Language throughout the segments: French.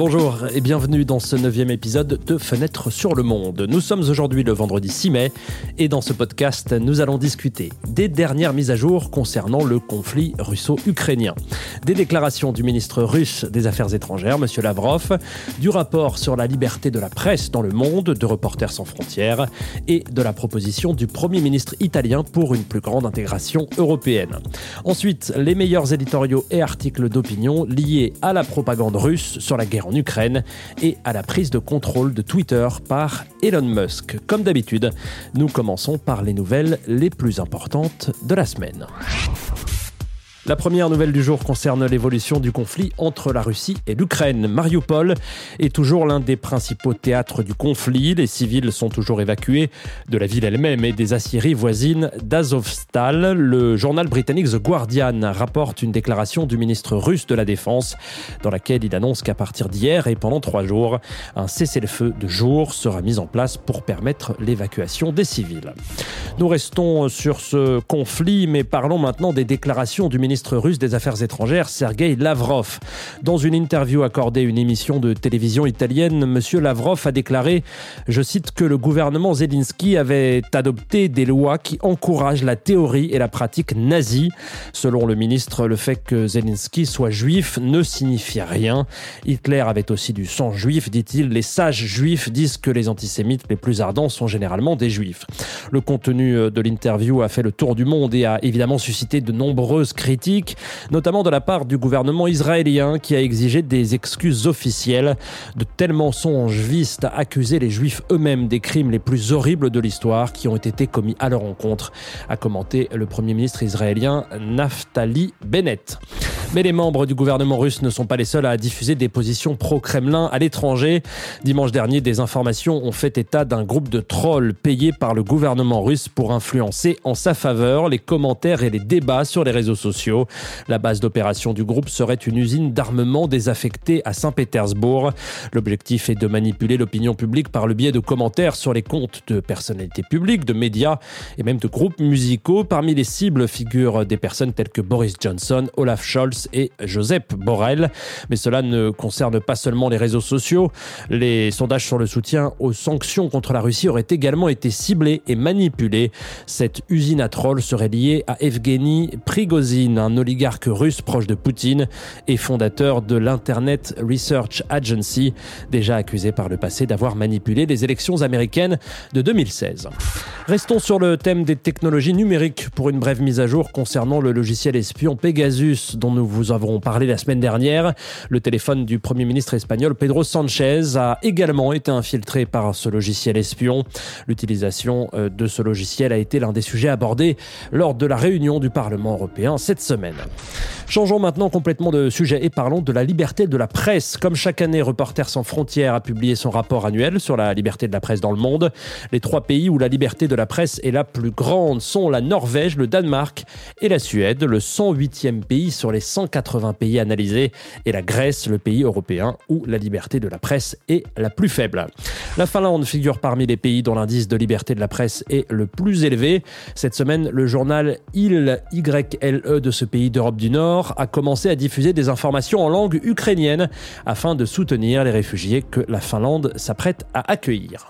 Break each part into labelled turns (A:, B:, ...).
A: Bonjour et bienvenue dans ce neuvième épisode de Fenêtre sur le Monde. Nous sommes aujourd'hui le vendredi 6 mai et dans ce podcast, nous allons discuter des dernières mises à jour concernant le conflit russo-ukrainien, des déclarations du ministre russe des Affaires étrangères, M. Lavrov, du rapport sur la liberté de la presse dans le monde de Reporters sans frontières et de la proposition du Premier ministre italien pour une plus grande intégration européenne. Ensuite, les meilleurs éditoriaux et articles d'opinion liés à la propagande russe sur la guerre en Ukraine et à la prise de contrôle de Twitter par Elon Musk. Comme d'habitude, nous commençons par les nouvelles les plus importantes de la semaine. La première nouvelle du jour concerne l'évolution du conflit entre la Russie et l'Ukraine. Mariupol est toujours l'un des principaux théâtres du conflit. Les civils sont toujours évacués de la ville elle-même et des aciéries voisines d'Azovstal. Le journal britannique The Guardian rapporte une déclaration du ministre russe de la Défense dans laquelle il annonce qu'à partir d'hier et pendant trois jours, un cessez-le-feu de jour sera mis en place pour permettre l'évacuation des civils. Nous restons sur ce conflit, mais parlons maintenant des déclarations du ministre russe des Affaires étrangères, Sergei Lavrov. Dans une interview accordée à une émission de télévision italienne, M. Lavrov a déclaré, je cite, que le gouvernement Zelensky avait adopté des lois qui encouragent la théorie et la pratique nazie. Selon le ministre, le fait que Zelensky soit juif ne signifie rien. Hitler avait aussi du sang juif, dit-il. Les sages juifs disent que les antisémites les plus ardents sont généralement des juifs. Le contenu de l'interview a fait le tour du monde et a évidemment suscité de nombreuses critiques notamment de la part du gouvernement israélien qui a exigé des excuses officielles. De tels mensonges visent à accuser les juifs eux-mêmes des crimes les plus horribles de l'histoire qui ont été commis à leur encontre, a commenté le premier ministre israélien Naftali Bennett. Mais les membres du gouvernement russe ne sont pas les seuls à diffuser des positions pro-Kremlin à l'étranger. Dimanche dernier, des informations ont fait état d'un groupe de trolls payés par le gouvernement russe pour influencer en sa faveur les commentaires et les débats sur les réseaux sociaux. La base d'opération du groupe serait une usine d'armement désaffectée à Saint-Pétersbourg. L'objectif est de manipuler l'opinion publique par le biais de commentaires sur les comptes de personnalités publiques, de médias et même de groupes musicaux. Parmi les cibles figurent des personnes telles que Boris Johnson, Olaf Scholz, et Joseph Borrell. Mais cela ne concerne pas seulement les réseaux sociaux. Les sondages sur le soutien aux sanctions contre la Russie auraient également été ciblés et manipulés. Cette usine à trolls serait liée à Evgeny Prigozhin, un oligarque russe proche de Poutine et fondateur de l'Internet Research Agency, déjà accusé par le passé d'avoir manipulé les élections américaines de 2016. Restons sur le thème des technologies numériques pour une brève mise à jour concernant le logiciel espion Pegasus dont nous vous avons parlé la semaine dernière. Le téléphone du Premier ministre espagnol Pedro Sanchez a également été infiltré par ce logiciel espion. L'utilisation euh, de ce logiciel a été l'un des sujets abordés lors de la réunion du Parlement européen cette semaine. Changeons maintenant complètement de sujet et parlons de la liberté de la presse. Comme chaque année, Reporters sans frontières a publié son rapport annuel sur la liberté de la presse dans le monde. Les trois pays où la liberté de la presse est la plus grande sont la Norvège, le Danemark et la Suède, le 108e pays sur les 100 180 pays analysés et la Grèce, le pays européen où la liberté de la presse est la plus faible. La Finlande figure parmi les pays dont l'indice de liberté de la presse est le plus élevé. Cette semaine, le journal IL YLE de ce pays d'Europe du Nord a commencé à diffuser des informations en langue ukrainienne afin de soutenir les réfugiés que la Finlande s'apprête à accueillir.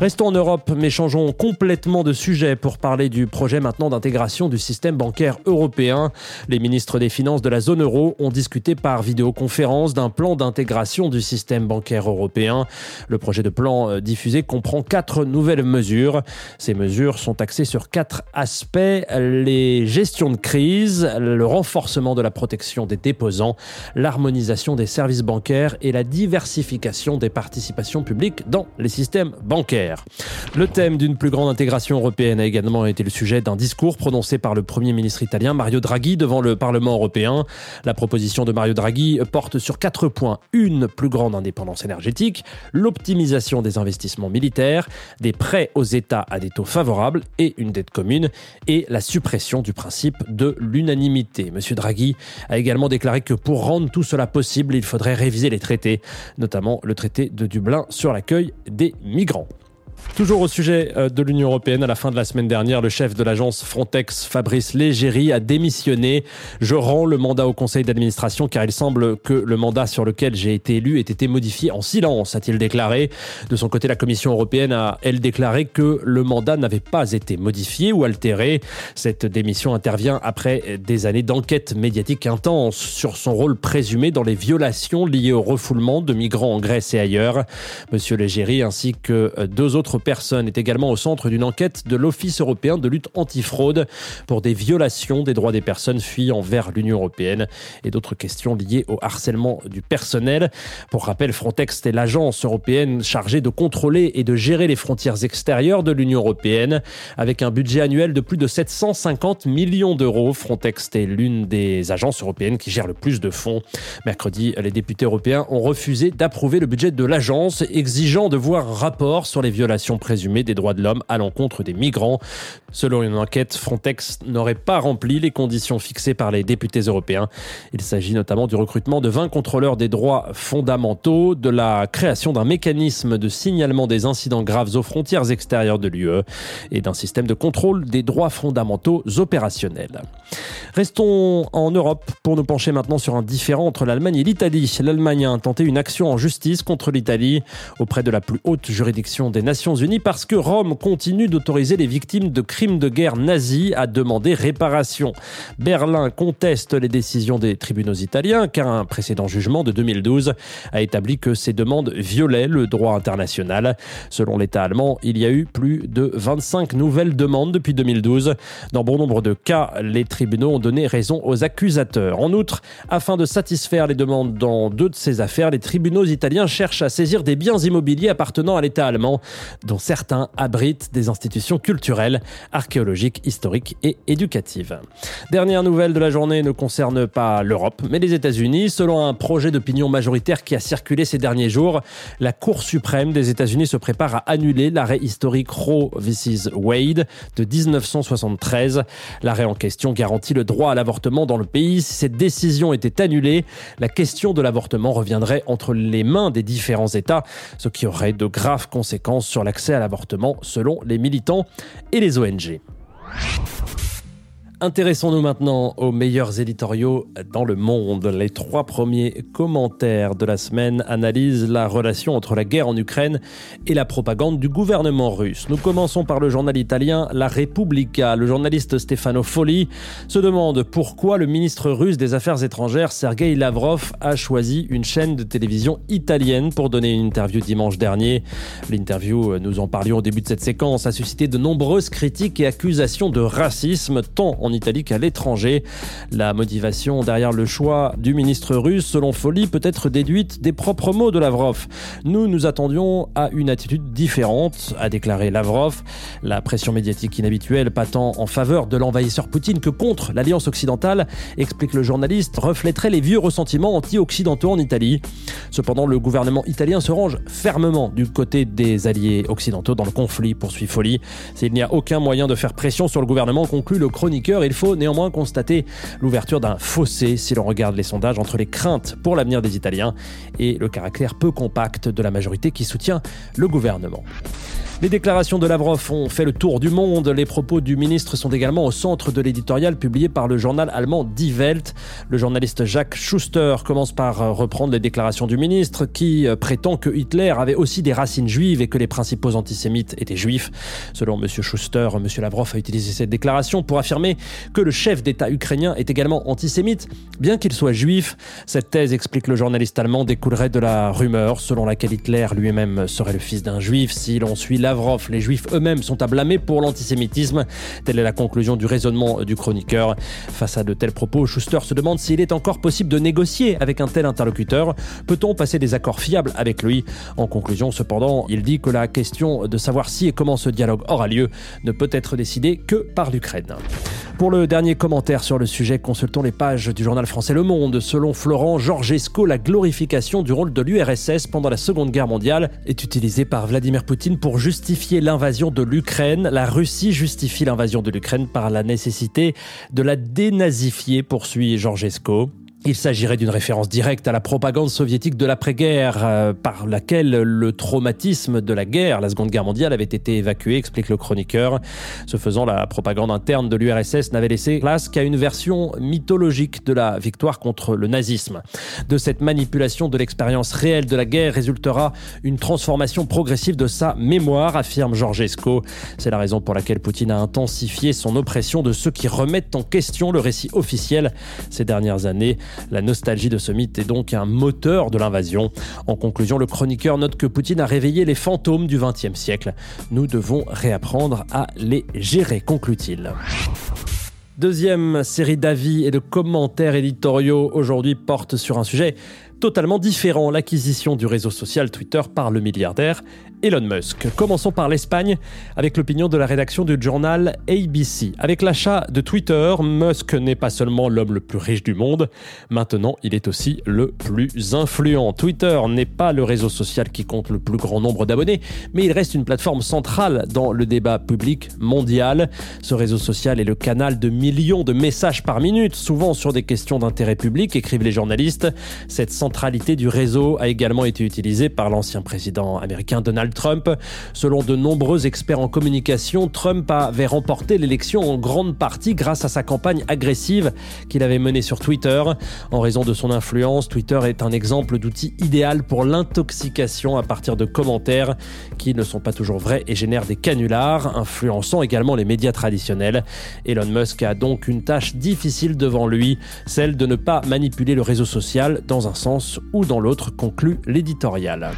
A: Restons en Europe, mais changeons complètement de sujet pour parler du projet maintenant d'intégration du système bancaire européen. Les ministres des Finances de la zone euro ont discuté par vidéoconférence d'un plan d'intégration du système bancaire européen. Le projet de plan euh, diffusé comprend quatre nouvelles mesures. Ces mesures sont axées sur quatre aspects les gestions de crise, le renforcement de la protection des déposants, l'harmonisation des services bancaires et la diversification des participations publiques dans les systèmes bancaires. Le thème d'une plus grande intégration européenne a également été le sujet d'un discours prononcé par le Premier ministre italien Mario Draghi devant le Parlement européen. La proposition de Mario Draghi porte sur quatre points. Une plus grande indépendance énergétique, l'optimisation des investissements militaires, des prêts aux États à des taux favorables et une dette commune, et la suppression du principe de l'unanimité. Monsieur Draghi a également déclaré que pour rendre tout cela possible, il faudrait réviser les traités, notamment le traité de Dublin sur l'accueil des migrants. Toujours au sujet euh, de l'Union européenne, à la fin de la semaine dernière, le chef de l'agence Frontex, Fabrice Légéry, a démissionné. Je rends le mandat au conseil d'administration car il semble que le mandat sur lequel j'ai été élu ait été modifié en silence, a-t-il déclaré. De son côté, la Commission européenne a, elle, déclaré que le mandat n'avait pas été modifié ou altéré. Cette démission intervient après des années d'enquête médiatique intense sur son rôle présumé dans les violations liées au refoulement de migrants en Grèce et ailleurs. Monsieur Légéry ainsi que deux autres personne est également au centre d'une enquête de l'Office européen de lutte antifraude pour des violations des droits des personnes fuyant vers l'Union européenne et d'autres questions liées au harcèlement du personnel. Pour rappel, Frontex est l'agence européenne chargée de contrôler et de gérer les frontières extérieures de l'Union européenne avec un budget annuel de plus de 750 millions d'euros. Frontex est l'une des agences européennes qui gère le plus de fonds. Mercredi, les députés européens ont refusé d'approuver le budget de l'agence, exigeant de voir rapport sur les violations présumée des droits de l'homme à l'encontre des migrants. Selon une enquête, Frontex n'aurait pas rempli les conditions fixées par les députés européens. Il s'agit notamment du recrutement de 20 contrôleurs des droits fondamentaux, de la création d'un mécanisme de signalement des incidents graves aux frontières extérieures de l'UE et d'un système de contrôle des droits fondamentaux opérationnels. Restons en Europe pour nous pencher maintenant sur un différent entre l'Allemagne et l'Italie. L'Allemagne a intenté une action en justice contre l'Italie auprès de la plus haute juridiction des Nations Unies parce que Rome continue d'autoriser les victimes de crimes de guerre nazis à demander réparation. Berlin conteste les décisions des tribunaux italiens car un précédent jugement de 2012 a établi que ces demandes violaient le droit international. Selon l'État allemand, il y a eu plus de 25 nouvelles demandes depuis 2012. Dans bon nombre de cas, les tribunaux ont donné raison aux accusateurs. En outre, afin de satisfaire les demandes dans deux de ces affaires, les tribunaux italiens cherchent à saisir des biens immobiliers appartenant à l'État allemand dont certains abritent des institutions culturelles, archéologiques, historiques et éducatives. Dernière nouvelle de la journée ne concerne pas l'Europe, mais les États-Unis. Selon un projet d'opinion majoritaire qui a circulé ces derniers jours, la Cour suprême des États-Unis se prépare à annuler l'arrêt historique Roe vs. Wade de 1973. L'arrêt en question garantit le droit à l'avortement dans le pays. Si cette décision était annulée, la question de l'avortement reviendrait entre les mains des différents États, ce qui aurait de graves conséquences l'accès à l'avortement selon les militants et les ONG. Intéressons-nous maintenant aux meilleurs éditoriaux dans le monde. Les trois premiers commentaires de la semaine analysent la relation entre la guerre en Ukraine et la propagande du gouvernement russe. Nous commençons par le journal italien La Repubblica. Le journaliste Stefano Folli se demande pourquoi le ministre russe des Affaires étrangères Sergei Lavrov a choisi une chaîne de télévision italienne pour donner une interview dimanche dernier. L'interview, nous en parlions au début de cette séquence, a suscité de nombreuses critiques et accusations de racisme tant en en Italie qu'à l'étranger. La motivation derrière le choix du ministre russe, selon Folly, peut être déduite des propres mots de Lavrov. Nous nous attendions à une attitude différente, a déclaré Lavrov. La pression médiatique inhabituelle, pas tant en faveur de l'envahisseur Poutine que contre l'Alliance occidentale, explique le journaliste, reflèterait les vieux ressentiments anti-occidentaux en Italie. Cependant, le gouvernement italien se range fermement du côté des alliés occidentaux dans le conflit, poursuit Folly. S'il n'y a aucun moyen de faire pression sur le gouvernement, conclut le chroniqueur, il faut néanmoins constater l'ouverture d'un fossé si l'on regarde les sondages entre les craintes pour l'avenir des Italiens et le caractère peu compact de la majorité qui soutient le gouvernement. Les déclarations de Lavrov ont fait le tour du monde. Les propos du ministre sont également au centre de l'éditorial publié par le journal allemand Die Welt. Le journaliste Jacques Schuster commence par reprendre les déclarations du ministre qui prétend que Hitler avait aussi des racines juives et que les principaux antisémites étaient juifs. Selon M. Schuster, M. Lavrov a utilisé cette déclaration pour affirmer que le chef d'État ukrainien est également antisémite, bien qu'il soit juif. Cette thèse, explique le journaliste allemand, découlerait de la rumeur selon laquelle Hitler lui-même serait le fils d'un juif si l'on suit Lavrov. Les juifs eux-mêmes sont à blâmer pour l'antisémitisme. Telle est la conclusion du raisonnement du chroniqueur. Face à de tels propos, Schuster se demande s'il est encore possible de négocier avec un tel interlocuteur. Peut-on passer des accords fiables avec lui? En conclusion, cependant, il dit que la question de savoir si et comment ce dialogue aura lieu ne peut être décidée que par l'Ukraine. Pour le dernier commentaire sur le sujet, consultons les pages du journal français Le Monde. Selon Florent Georgesco, la glorification du rôle de l'URSS pendant la Seconde Guerre mondiale est utilisée par Vladimir Poutine pour justifier l'invasion de l'Ukraine. La Russie justifie l'invasion de l'Ukraine par la nécessité de la dénazifier, poursuit Georgesco. Il s'agirait d'une référence directe à la propagande soviétique de l'après-guerre, euh, par laquelle le traumatisme de la guerre, la Seconde Guerre mondiale, avait été évacué, explique le chroniqueur. Ce faisant, la propagande interne de l'URSS n'avait laissé place qu'à une version mythologique de la victoire contre le nazisme. De cette manipulation de l'expérience réelle de la guerre résultera une transformation progressive de sa mémoire, affirme Georgesco. C'est la raison pour laquelle Poutine a intensifié son oppression de ceux qui remettent en question le récit officiel ces dernières années. La nostalgie de ce mythe est donc un moteur de l'invasion. En conclusion, le chroniqueur note que Poutine a réveillé les fantômes du XXe siècle. Nous devons réapprendre à les gérer, conclut-il. Deuxième série d'avis et de commentaires éditoriaux aujourd'hui porte sur un sujet totalement différent, l'acquisition du réseau social Twitter par le milliardaire Elon Musk. Commençons par l'Espagne avec l'opinion de la rédaction du journal ABC. Avec l'achat de Twitter, Musk n'est pas seulement l'homme le plus riche du monde, maintenant il est aussi le plus influent. Twitter n'est pas le réseau social qui compte le plus grand nombre d'abonnés, mais il reste une plateforme centrale dans le débat public mondial. Ce réseau social est le canal de millions de messages par minute, souvent sur des questions d'intérêt public, écrivent les journalistes. Cette centralité du réseau a également été utilisée par l'ancien président américain Donald Trump. Selon de nombreux experts en communication, Trump avait remporté l'élection en grande partie grâce à sa campagne agressive qu'il avait menée sur Twitter. En raison de son influence, Twitter est un exemple d'outil idéal pour l'intoxication à partir de commentaires qui ne sont pas toujours vrais et génèrent des canulars, influençant également les médias traditionnels. Elon Musk a donc une tâche difficile devant lui, celle de ne pas manipuler le réseau social dans un sens ou dans l'autre, conclut l'éditorial.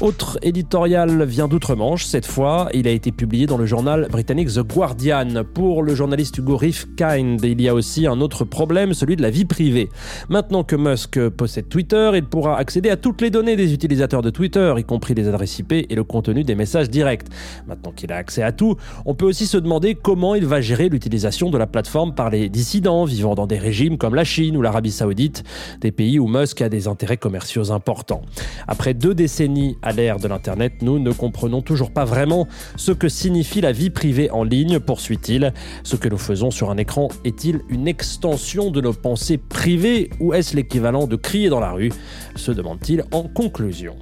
A: Autre éditorial vient d'outre-Manche, cette fois, il a été publié dans le journal britannique The Guardian. Pour le journaliste Hugo Rifkind, il y a aussi un autre problème, celui de la vie privée. Maintenant que Musk possède Twitter, il pourra accéder à toutes les données des utilisateurs de Twitter, y compris les adresses IP et le contenu des messages directs. Maintenant qu'il a accès à tout, on peut aussi se demander comment il va gérer l'utilisation de la plateforme par les dissidents vivant dans des régimes comme la Chine ou l'Arabie Saoudite, des pays où Musk a des intérêts commerciaux importants. Après deux décennies à l'ère de l'Internet, nous ne comprenons toujours pas vraiment ce que signifie la vie privée en ligne, poursuit-il. Ce que nous faisons sur un écran est-il une extension de nos pensées privées ou est-ce l'équivalent de crier dans la rue? Se demande-t-il en conclusion.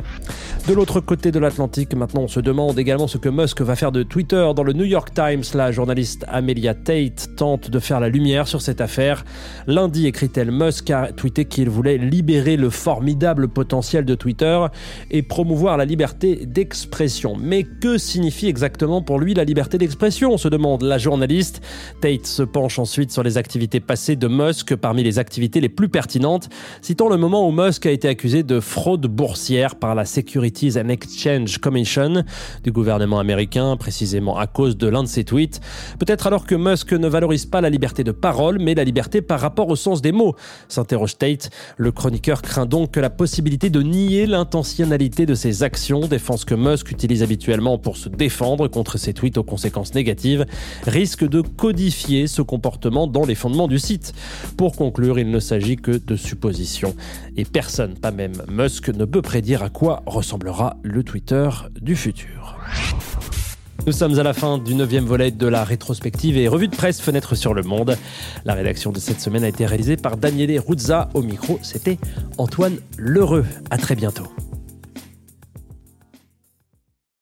A: De l'autre côté de l'Atlantique, maintenant, on se demande également ce que Musk va faire de Twitter. Dans le New York Times, la journaliste Amelia Tate tente de faire la lumière sur cette affaire. Lundi, écrit-elle, Musk a tweeté qu'il voulait libérer le formidable potentiel de Twitter et promouvoir la liberté d'expression. Mais que signifie exactement pour lui la liberté d'expression se demande la journaliste. Tate se penche ensuite sur les activités passées de Musk parmi les activités les plus pertinentes, citant le moment où Musk a été accusé de fraude boursière par la sécurité Securities and Exchange Commission du gouvernement américain, précisément à cause de l'un de ses tweets. Peut-être alors que Musk ne valorise pas la liberté de parole, mais la liberté par rapport au sens des mots, s'interroge Tate. Le chroniqueur craint donc que la possibilité de nier l'intentionnalité de ses actions, défense que Musk utilise habituellement pour se défendre contre ses tweets aux conséquences négatives, risque de codifier ce comportement dans les fondements du site. Pour conclure, il ne s'agit que de suppositions. Et personne, pas même Musk, ne peut prédire à quoi le Twitter du futur. Nous sommes à la fin du neuvième volet de la rétrospective et revue de presse Fenêtre sur le Monde. La rédaction de cette semaine a été réalisée par Daniele Ruzza. Au micro, c'était Antoine Lheureux. À très bientôt.